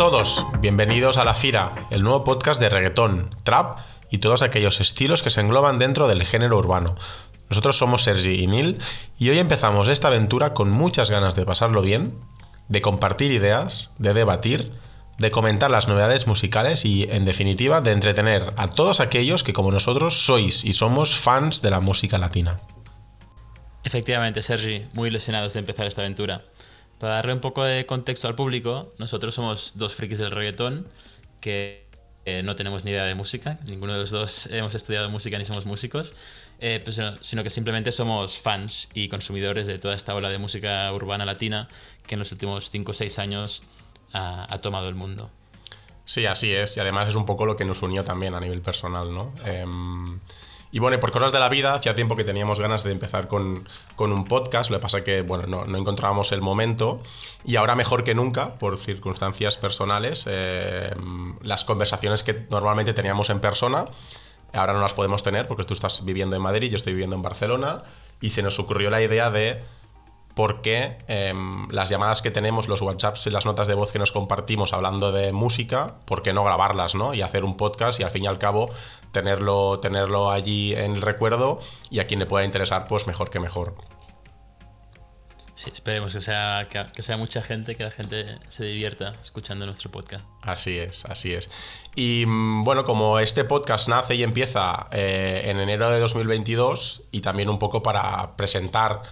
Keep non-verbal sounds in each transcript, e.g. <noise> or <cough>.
todos, bienvenidos a La Fira, el nuevo podcast de reggaetón, trap y todos aquellos estilos que se engloban dentro del género urbano. Nosotros somos Sergi y Nil y hoy empezamos esta aventura con muchas ganas de pasarlo bien, de compartir ideas, de debatir, de comentar las novedades musicales y, en definitiva, de entretener a todos aquellos que, como nosotros, sois y somos fans de la música latina. Efectivamente, Sergi, muy ilusionados de empezar esta aventura. Para darle un poco de contexto al público, nosotros somos dos frikis del reggaetón que eh, no tenemos ni idea de música, ninguno de los dos hemos estudiado música ni somos músicos, eh, pues, sino que simplemente somos fans y consumidores de toda esta ola de música urbana latina que en los últimos 5 o 6 años ha, tomado el mundo. Sí, así es, y además es un poco lo que nos unió también a nivel personal, ¿no? Em, y bueno, por cosas de la vida, hacía tiempo que teníamos ganas de empezar con, un podcast, lo que pasa que, bueno, no, encontrábamos el momento. Y ahora mejor que nunca, por circunstancias personales, eh, las conversaciones que normalmente teníamos en persona, ahora no las podemos tener porque tú estás viviendo en Madrid, yo estoy viviendo en Barcelona. Y se nos ocurrió la idea de por qué em, las llamadas que tenemos, los WhatsApps y las notas de voz que nos compartimos hablando de música, por qué no grabarlas, ¿no? Y hacer un podcast y al fin y al cabo tenerlo, tenerlo allí en el recuerdo y a quien le pueda interesar, pues mejor que mejor. Sí, esperemos que sea, que, sea mucha gente, que la gente se divierta escuchando nuestro podcast. Así es, así es. Y mm, bueno, como este podcast nace y empieza eh, en enero de 2022 y también un poco para presentar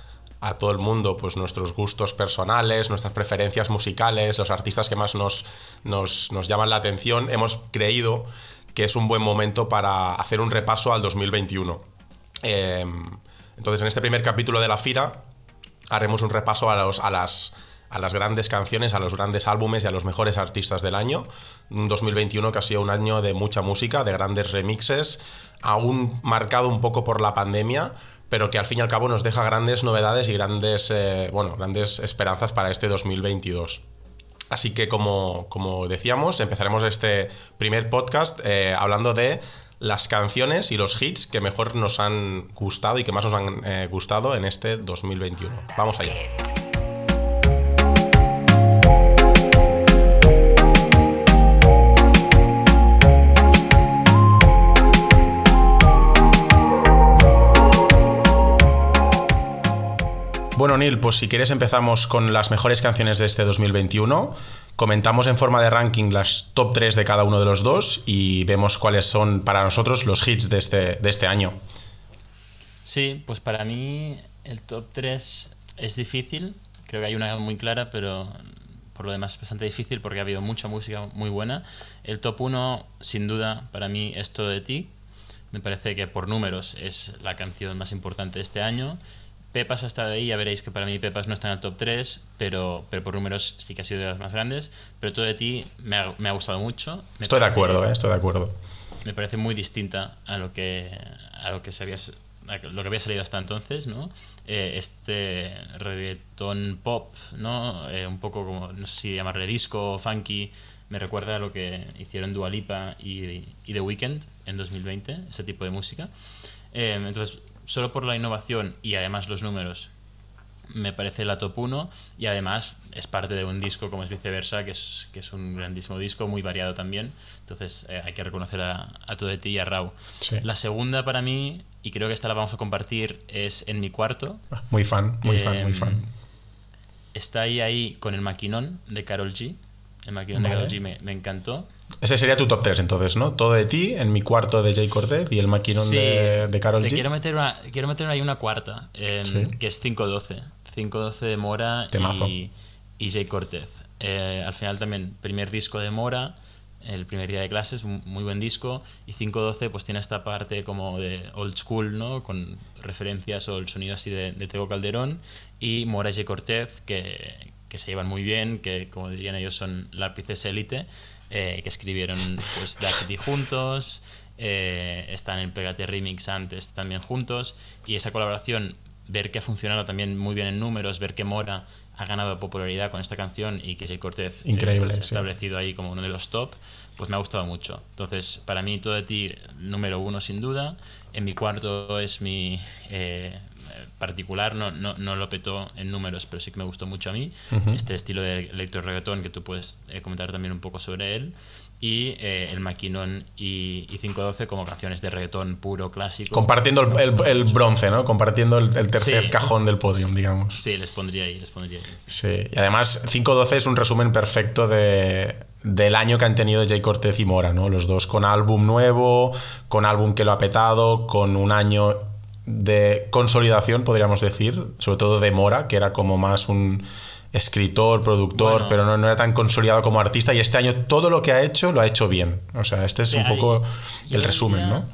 a todo el mundo pues nuestros gustos personales, nuestras preferencias musicales, los artistas que más nos, nos, nos llaman la atención, hemos creído que es un buen momento para hacer un repaso al 2021. Em, entonces, en este primer capítulo de la FIRA haremos un repaso a, los, a, las, a las grandes canciones, a los grandes álbumes y a los mejores artistas del año. Un 2021 que ha sido un año de mucha música, de grandes remixes, aún marcado un poco por la pandemia, pero que al fin y al cabo nos deja grandes novedades y grandes, eh, bueno, grandes esperanzas para este 2022. Así que como, decíamos, empezaremos este primer podcast eh, hablando de las canciones y los hits que mejor nos han gustado y que más nos han eh, gustado en este 2021. Vamos allá. Bueno, Neil, pues si quieres empezamos con las mejores canciones de este 2021. Comentamos en forma de ranking las top 3 de cada uno de los dos y vemos cuáles son para nosotros los hits de este, de este año. Sí, pues para mí el top 3 es difícil. Creo que hay una muy clara, pero por lo demás es bastante difícil porque ha habido mucha música muy buena. El top 1, sin duda, para mí es Todo de ti. Me parece que por números es la canción más importante de este año. Pepas hasta de ahí, ya veréis que para mí Pepas no está en el top 3, pero, pero por números sí que ha sido de las más grandes. Pero todo de ti me ha, me ha gustado mucho. estoy de acuerdo, eh, estoy de acuerdo. Me parece muy distinta a lo que, a lo que, se había, lo que había salido hasta entonces, ¿no? Eh, este reggaeton pop, ¿no? Eh, un poco como, no sé si llamarle disco o funky, me recuerda a lo que hicieron Dualipa y, y The Weeknd en 2020, ese tipo de música. entonces, solo por la innovación y además los números, me parece la top 1 y además es parte de un disco como es viceversa, que es, que es un grandísimo disco, muy variado también. Entonces eh, hay que reconocer a, a Todo de ti y a Rau. La segunda para mí, y creo que esta la vamos a compartir, es En mi cuarto. Muy fan, muy fan, muy fan. Em, está ahí, ahí con el maquinón de Carol G. El maquinón de Carol G me, me encantó. Ese sería tu top 3 entonces, ¿no? Todo de ti, en mi cuarto de Jay Cortez y el maquinón de, de Carol G. Quiero meter, una, quiero meter ahí una cuarta, em, que es 512. 512 de Mora y, y, Jay Cortez. Eh, al final también, primer disco de Mora, el primer día de clases, un muy buen disco. Y 512 pues tiene esta parte como de old school, ¿no? Con referencias o el sonido así de, de Tego Calderón. Y Mora y Jay Cortez, que, que se llevan muy bien, que como dirían ellos son lápices élite. Eh, que escribieron pues Daffy juntos, eh, están en Pegate Remix antes también juntos, y esa colaboración, ver que ha funcionado también muy bien en números, ver que Mora ha ganado popularidad con esta canción y que Jay Cortez eh, Increíble, se ha establecido ahí como uno de los top, pues me ha gustado mucho. Entonces, para mí, todo de ti, número uno sin duda. En mi cuarto es mi particular, no, no, no, lo petó en números, pero sí que me gustó mucho a mí. Este estilo de electro reggaetón que tú puedes eh, comentar también un poco sobre él. Y eh, el Maquinón y, 512 como canciones de reggaetón puro, clásico. Compartiendo el, el, bronce, ¿no? Compartiendo el, tercer cajón del podium, digamos. Sí, les pondría ahí, les pondría ahí. Sí, y además 512 es un resumen perfecto de, del año que han tenido Jay Cortez y Mora, ¿no? Los dos con álbum nuevo, con álbum que lo ha petado, con un año de consolidación, podríamos decir, sobre todo de Mora, que era como más un escritor, productor, pero no, era tan consolidado como artista. Y este año todo lo que ha hecho lo ha hecho bien. O sea, este es un poco el resumen, ¿no?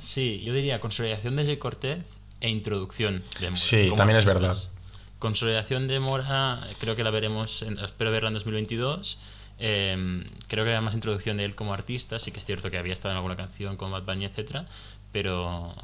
Sí, yo diría consolidación de Cortez e introducción de Mora. Sí, también es verdad. Consolidación de Mora, creo que la veremos, espero verla en 2022. Em, creo que había más introducción de él como artista, sí que es cierto que había estado en alguna canción con Bad Bunny, etc. Pero,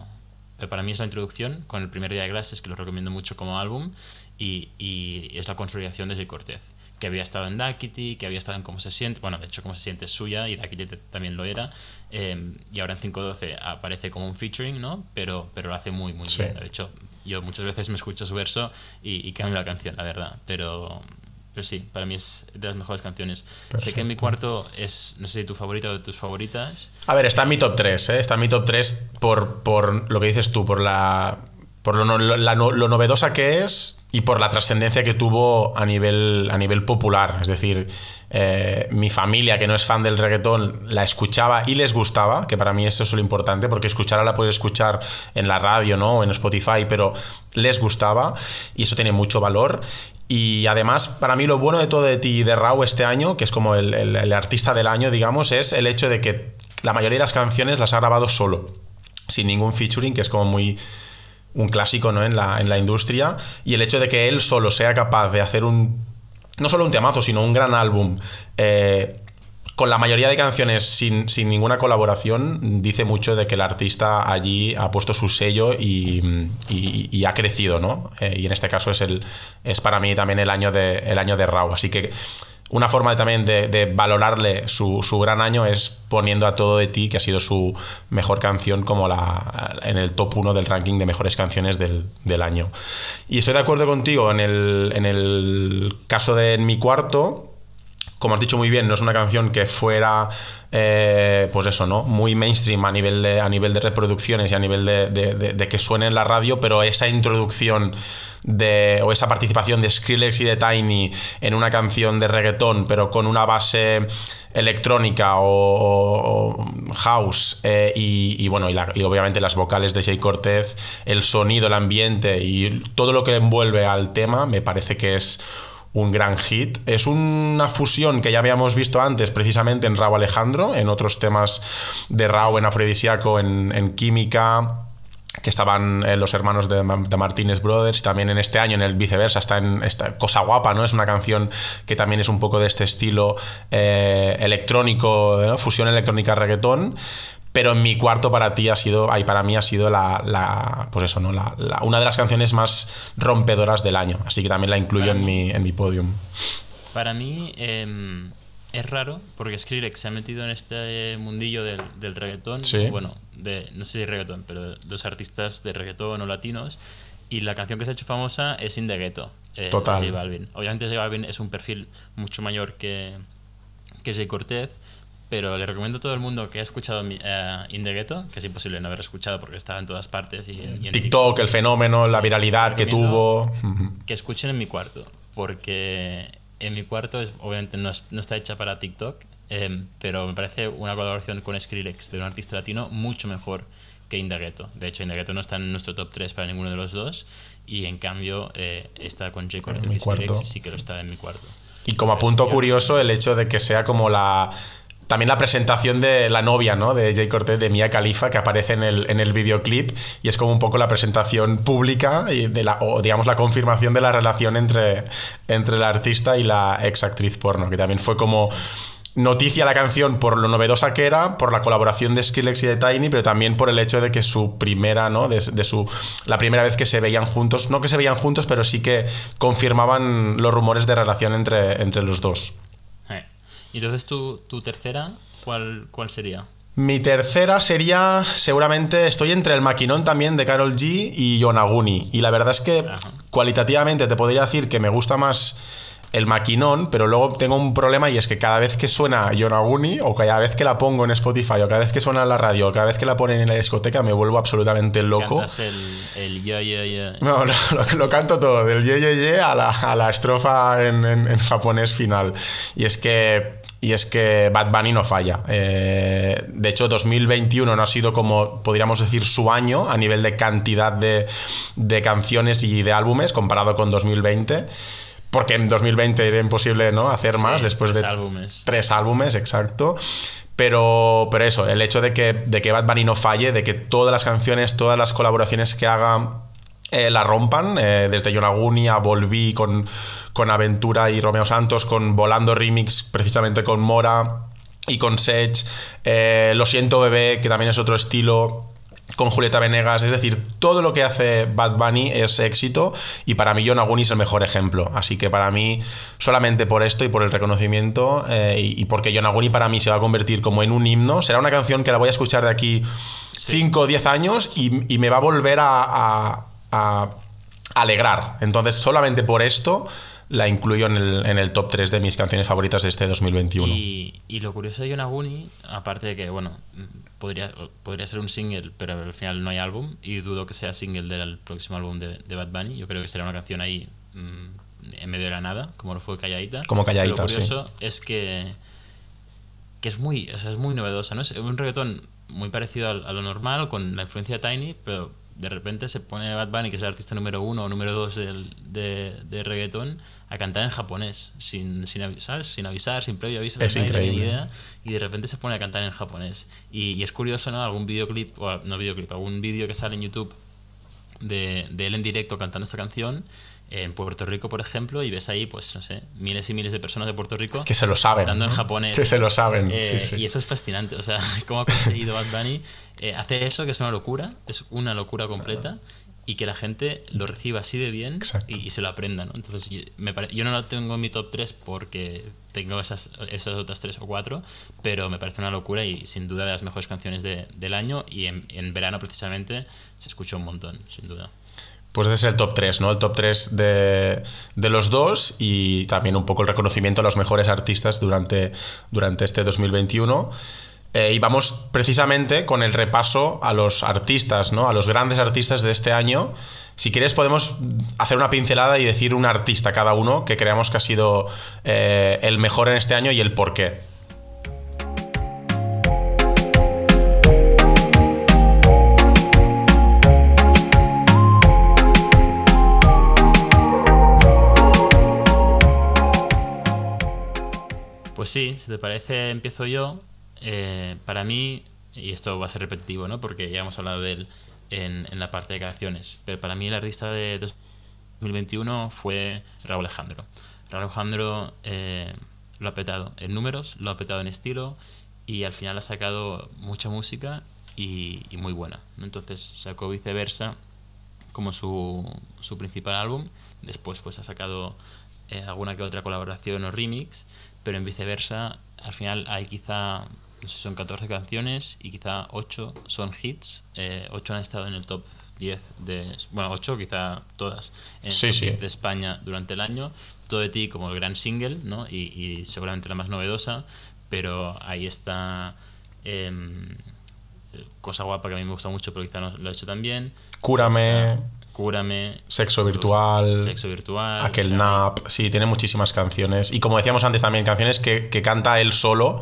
para mí es la introducción con el primer día de clases, que lo recomiendo mucho como álbum, y, y es la consolidación de Jay Cortez, que había estado en Duckity, que había estado en Cómo se siente, bueno, de hecho Cómo se siente es suya y Duckity también lo era, em, y ahora en 512 aparece como un featuring, ¿no? Pero, pero lo hace muy, muy bien. De hecho, yo muchas veces me escucho su verso y, y cambio la canción, la verdad, pero pero sí, para mí es de las mejores canciones. Sé que en mi cuarto es, no sé si tu favorita o de tus favoritas. A ver, está en mi top 3, ¿eh? Está en mi top 3 por, por lo que dices tú, por la por lo, lo, novedosa que es y por la trascendencia que tuvo a nivel, a nivel popular. Es decir, eh, mi familia, que no es fan del reggaetón, la escuchaba y les gustaba, que para mí eso es lo importante, porque escucharla la puedes escuchar en la radio ¿no? o en Spotify, pero les gustaba y eso tiene mucho valor. Y además, para mí lo bueno de todo de ti de Rau este año, que es como el, el, artista del año, digamos, es el hecho de que la mayoría de las canciones las ha grabado solo, sin ningún featuring, que es como muy un clásico ¿no? en, la, en la industria. Y el hecho de que él solo sea capaz de hacer un, no solo un temazo, sino un gran álbum, eh, con la mayoría de canciones sin, ninguna colaboración, dice mucho de que el artista allí ha puesto su sello y, ha crecido, ¿no? Eh, y en este caso es, el, es para mí también el año de, el año de Raw. Así que una forma también de, valorarle su, gran año es poniendo a todo de ti, que ha sido su mejor canción, como la, en el top 1 del ranking de mejores canciones del, año. Y estoy de acuerdo contigo en el, en el caso de En mi cuarto, como has dicho muy bien, no es una canción que fuera, eh, pues eso, ¿no? Muy mainstream a nivel de, a nivel de reproducciones y a nivel de, que suene en la radio, pero esa introducción de, o esa participación de Skrillex y de Tiny en una canción de reggaetón, pero con una base electrónica o, house eh, y, bueno y, y, obviamente las vocales de Jay Cortez el sonido el ambiente y todo lo que envuelve al tema me parece que es un gran hit. Es una fusión que ya habíamos visto antes, precisamente en Rao Alejandro, en otros temas de Rao, en Afrodisíaco, en, Química que estaban eh, los hermanos de, Martínez Brothers, y también en este año, en el viceversa, está en esta Cosa Guapa, ¿no? Es una canción que también es un poco de este estilo eh, electrónico, fusión electrónica reggaetón, pero en mi cuarto para ti ha sido, ahí para mí ha sido la, pues eso, ¿no? La, una de las canciones más rompedoras del año, así que también la incluyo en mi, en mi podium. Para mí em, es raro, porque Skrillex se ha metido en este mundillo del, del reggaetón, bueno, de, no sé si reggaetón, pero los artistas de reggaetón o latinos, y la canción que se ha hecho famosa es In the Ghetto, eh, Total. J Balvin. Obviamente J Balvin es un perfil mucho mayor que, que Jay Cortez, pero le recomiendo a todo el mundo que ha escuchado uh, In the Ghetto, que es imposible no haber escuchado porque estaba en todas partes. Y, en TikTok, el fenómeno, la viralidad que tuvo. Que escuchen en mi cuarto, porque en mi cuarto es, obviamente no, no está hecha para TikTok, eh, pero me parece una colaboración con Skrillex de un artista latino mucho mejor que In the Ghetto. De hecho, In the Ghetto no está en nuestro top 3 para ninguno de los dos, y en cambio eh, está con J. Cortez y Skrillex sí que lo está en mi cuarto. Y como apunto curioso, el hecho de que sea como la también la presentación de la novia, ¿no? De Jay Cortez, de Mia Khalifa, que aparece en el, en el videoclip y es como un poco la presentación pública y de la, o digamos la confirmación de la relación entre, entre la artista y la ex actriz porno, que también fue como noticia la canción por lo novedosa que era, por la colaboración de Skrillex y de Tiny, pero también por el hecho de que su primera, ¿no? De, su, la primera vez que se veían juntos, no que se veían juntos, pero sí que confirmaban los rumores de relación entre, entre los dos. Y entonces tu, tu tercera, ¿cuál, ¿cuál sería? Mi tercera sería, seguramente, estoy entre el maquinón también de Carol G y Yonaguni. Y la verdad es que cualitativamente te podría decir que me gusta más el maquinón, pero luego tengo un problema y es que cada vez que suena Yonaguni, o cada vez que la pongo en Spotify, o cada vez que suena en la radio, o cada vez que la ponen en la discoteca, me vuelvo absolutamente loco. ¿Cantas el, el yo, yo, yo? No, <laughs> lo, canto todo, del ye, ye, ye a la, a la estrofa en, en japonés final. Y es que y es que Bad Bunny no falla. Eh, de hecho, 2021 no ha sido como, podríamos decir, su año a nivel de cantidad de, de canciones y de álbumes comparado con 2020. Porque en 2020 era imposible ¿no? hacer más después de álbumes. tres álbumes, exacto. Pero, pero eso, el hecho de que, de que Bad Bunny no falle, de que todas las canciones, todas las colaboraciones que haga eh, la rompan, eh, desde Yonaguni a Volví con, con Aventura y Romeo Santos, con Volando Remix precisamente con Mora y con Sech, eh, Lo siento bebé, que también es otro estilo, con Julieta Venegas, es decir, todo lo que hace Bad Bunny es éxito y para mí Yonaguni es el mejor ejemplo, así que para mí solamente por esto y por el reconocimiento y, porque Yonaguni para mí se va a convertir como en un himno, será una canción que la voy a escuchar de aquí 5 o 10 años y, me va a volver a a alegrar. Entonces, solamente por esto la incluyo en el, top 3 de mis canciones favoritas de este 2021. Y, y lo curioso de Yonaguni, aparte de que, bueno, podría, podría ser un single, pero al final no hay álbum, y dudo que sea single del próximo álbum de, Bad Bunny. Yo creo que será una canción ahí mm, en medio de la nada, como lo fue Calladita. Como Calladita, Lo curioso es que, que es, muy, es muy novedosa, ¿no? Es un reggaetón muy parecido a, a lo normal, con la influencia de Tiny, pero de repente se pone Bad Bunny, que es el artista número uno o número dos del, de, de, reggaetón, a cantar en japonés, sin, sin, ¿sabes? sin avisar, sin previo aviso. Es increíble. Idea, y de repente se pone a cantar en japonés. Y, y es curioso, ¿no? Algún videoclip, o no videoclip, algún vídeo que sale en YouTube de, de él en directo cantando esta canción en Puerto Rico, por ejemplo, y ves ahí, pues, no sé, miles y miles de personas de Puerto Rico que se lo saben. Cantando en japonés. Que se lo saben. Eh, y eso es fascinante. O sea, <laughs> cómo ha conseguido Bad Bunny eh, hacer eso, que es una locura, es una locura completa, y que la gente lo reciba así de bien y, se lo aprenda, ¿no? Entonces, yo, me yo no lo tengo en mi top 3 porque tengo esas, esas otras 3 o 4, pero me parece una locura y sin duda de las mejores canciones de, del año, y en, en verano precisamente se escucha un montón, sin duda. Pues ese es el top 3, ¿no? El top 3 de, de, los dos y también un poco el reconocimiento a los mejores artistas durante, durante este 2021. Eh, y vamos precisamente con el repaso a los artistas, ¿no? A los grandes artistas de este año. Si quieres podemos hacer una pincelada y decir un artista cada uno que creamos que ha sido eh, el mejor en este año y el por qué. Pues sí, si te parece, empiezo yo. Eh, para mí, y esto va a ser repetitivo, ¿no? Porque ya hemos hablado de él en, en, la parte de canciones, pero para mí el artista de 2021 fue Raúl Alejandro. Raúl Alejandro eh, lo ha petado en números, lo ha petado en estilo y al final ha sacado mucha música y, y muy buena. Entonces sacó viceversa como su, su principal álbum, después pues ha sacado eh, alguna que otra colaboración o remix pero en viceversa, al final hay quizá, no sé, son 14 canciones y quizá 8 son hits, eh, 8 han estado en el top 10 de, bueno, 8 quizá todas, en top 10 de España durante el año, todo de ti como el gran single, ¿no? Y, y seguramente la más novedosa, pero ahí está... Eh, cosa guapa que a mí me gusta mucho, pero quizá no lo he hecho también. Cúrame. Cúrame. Sexo virtual. Sexo virtual. Aquel nap. Sí, tiene muchísimas canciones. Y como decíamos antes también, canciones que, que, canta él solo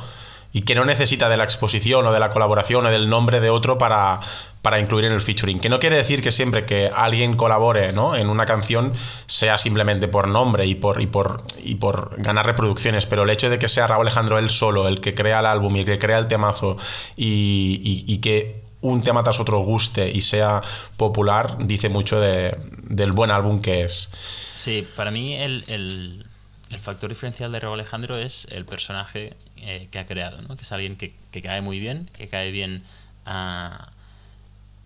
y que no necesita de la exposición o de la colaboración o del nombre de otro para, para incluir en el featuring. Que no quiere decir que siempre que alguien colabore ¿no? en una canción sea simplemente por nombre y por, y, por, y por ganar reproducciones, pero el hecho de que sea Raúl Alejandro él solo el que crea el álbum y el que crea el temazo y, y, y que un tema tras otro guste y sea popular, dice mucho de, del buen álbum que es. Sí, para mí el, el, factor diferencial de Raúl Alejandro es el personaje eh, que ha creado, ¿no? que es alguien que, que, cae muy bien, que cae bien a,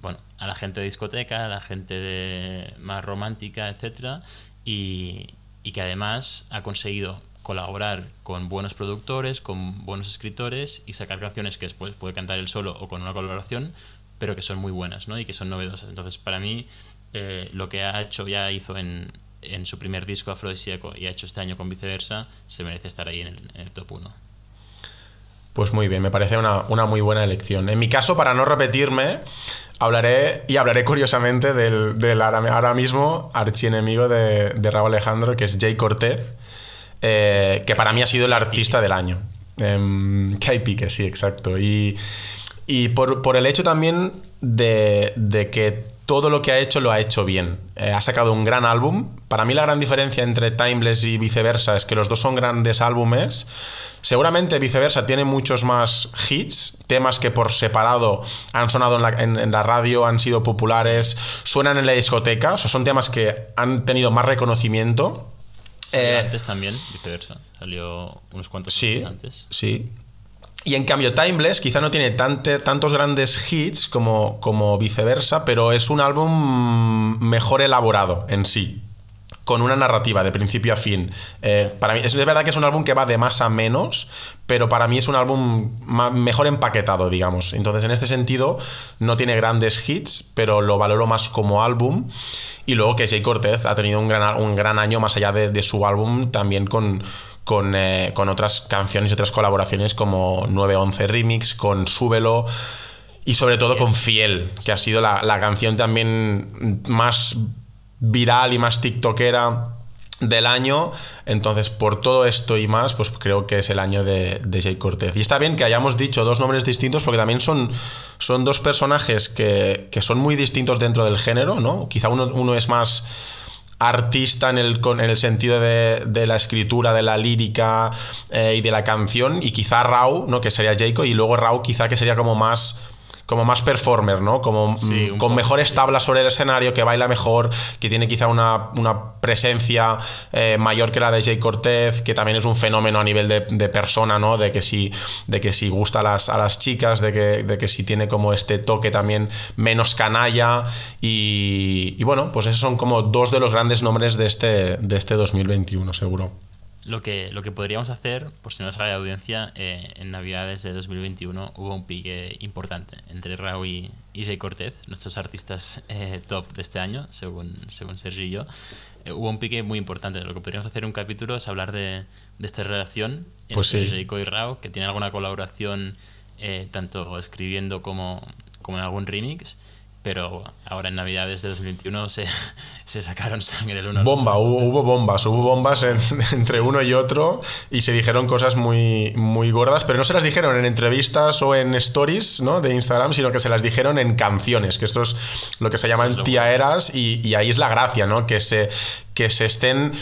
bueno, a la gente de discoteca, a la gente de, más romántica, etc. Y, y que además ha conseguido colaborar con buenos productores, con buenos escritores y sacar canciones que después puede cantar él solo o con una colaboración, pero que son muy buenas ¿no? y que son novedosas. Entonces, para mí, eh, lo que ha hecho, ya hizo en, en su primer disco Afrodisíaco y ha hecho este año con viceversa, se merece estar ahí en el, top 1. Pues muy bien, me parece una, una, muy buena elección. En mi caso, para no repetirme, hablaré y hablaré curiosamente del, del ahora, mismo archienemigo de, de Raúl Alejandro, que es Jay Cortez, eh, que para mí ha sido el artista del año. Eh, que hay pique, sí, exacto. Y, y por, por, el hecho también de, de, que todo lo que ha hecho lo ha hecho bien. Eh, ha sacado un gran álbum. Para mí la gran diferencia entre Timeless y viceversa es que los dos son grandes álbumes Seguramente viceversa tiene muchos más hits, temas que por separado han sonado en la, radio, han sido populares, suenan en la discoteca, o sea, son temas que han tenido más reconocimiento. Eh, antes también, viceversa. Salió unos cuantos sí, antes. Sí. Y en cambio, Timeless quizá no tiene tantos grandes hits como, como viceversa, pero es un álbum mejor elaborado en sí con una narrativa de principio a fin. Eh, para mí, es verdad que es un álbum que va de más a menos, pero para mí es un álbum mejor empaquetado, digamos. Entonces, en este sentido, no tiene grandes hits, pero lo valoro más como álbum. Y luego que Jay Cortez ha tenido un gran, un gran año más allá de, su álbum, también con, con, eh, con, otras canciones y otras colaboraciones como 911 Remix, con Súbelo. Y sobre todo con Fiel, que ha sido la, la canción también más viral y más tiktokera del año. Entonces, por todo esto y más, pues creo que es el año de, de Jay Cortez. Y está bien que hayamos dicho dos nombres distintos porque también son, son dos personajes que, son muy distintos dentro del género, ¿no? Quizá uno, uno es más artista en el, en el sentido de, de, la escritura, de la lírica eh, y de la canción, y quizá Rau, ¿no? que sería Jacob, y luego Rau quizá que sería como más como más performer, ¿no? Como mm, con mejores tablas sobre el escenario, que baila mejor, que tiene quizá una, presencia eh, mayor que la de Jay Cortez, que también es un fenómeno a nivel de, persona, ¿no? De que si, de que si gusta a las, a las chicas, de que, de que si tiene como este toque también menos canalla. Y, y bueno, pues esos son como dos de los grandes nombres de este, de este 2021, seguro. Lo que, lo que podríamos hacer, por si no sale la audiencia, eh, en Navidades de 2021 hubo un pique importante entre Raúl y, y Jay Cortez, nuestros artistas eh, top de este año, según, según Sergio y yo. Eh, hubo un pique muy importante. Lo que podríamos hacer en un capítulo es hablar de, de esta relación pues entre sí. y Raúl, que tiene alguna colaboración tanto escribiendo como, como en algún remix pero ahora en Navidades de 2021 se, <laughs> se sacaron sangre el uno. Bomba, hubo, hubo, bombas, hubo bombas <laughs> entre uno y otro y se dijeron cosas muy, muy gordas, pero no se las dijeron en entrevistas o en stories ¿no? de Instagram, sino que se las dijeron en canciones, que esto es lo que se llaman tiaeras y, y ahí es la gracia, ¿no? que, se, que se estén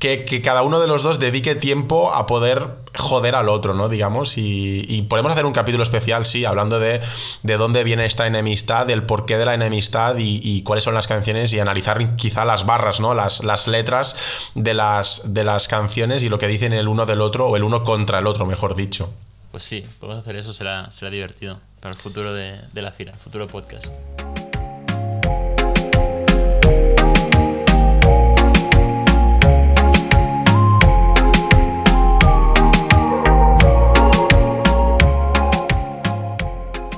que, cada uno de los dos dedique tiempo a poder joder al otro, ¿no? Digamos, y, podemos hacer un capítulo especial, sí, hablando de, de, dónde viene esta enemistad, del porqué de la enemistad y, cuáles son las canciones y analizar quizá las barras, ¿no? Las, las letras de las, de las canciones y lo que dicen el uno del otro o el uno contra el otro, mejor dicho. Pues sí, podemos hacer eso, será, será divertido para el futuro de, de la FIRA, futuro podcast.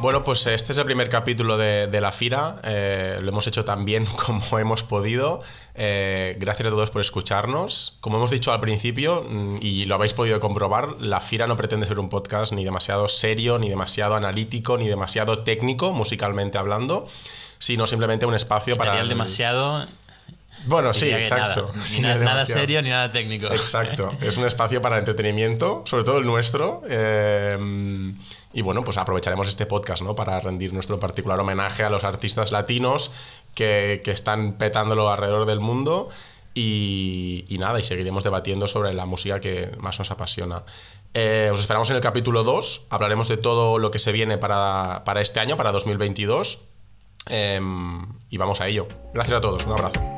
Bueno, pues este es el primer capítulo de, la FIRA. Eh, lo hemos hecho tan bien <laughs> como hemos podido. Eh, gracias a todos por escucharnos. Como hemos dicho al principio, mm, y lo habéis podido comprobar, la FIRA no pretende ser un podcast ni demasiado serio, ni demasiado analítico, ni demasiado técnico, musicalmente hablando, sino simplemente un espacio para... El demasiado bueno, sí, exacto. Nada, serio ni nada técnico. Exacto. <laughs> es un espacio para entretenimiento, sobre todo el nuestro. Eh, y bueno, pues aprovecharemos este podcast ¿no? para rendir nuestro particular homenaje a los artistas latinos que, están petándolo alrededor del mundo. Y, nada, y seguiremos debatiendo sobre la música que más nos apasiona. Eh, os esperamos en el capítulo 2. Hablaremos de todo lo que se viene para, este año, para 2022. Em, y vamos a ello. Gracias a todos. Un abrazo.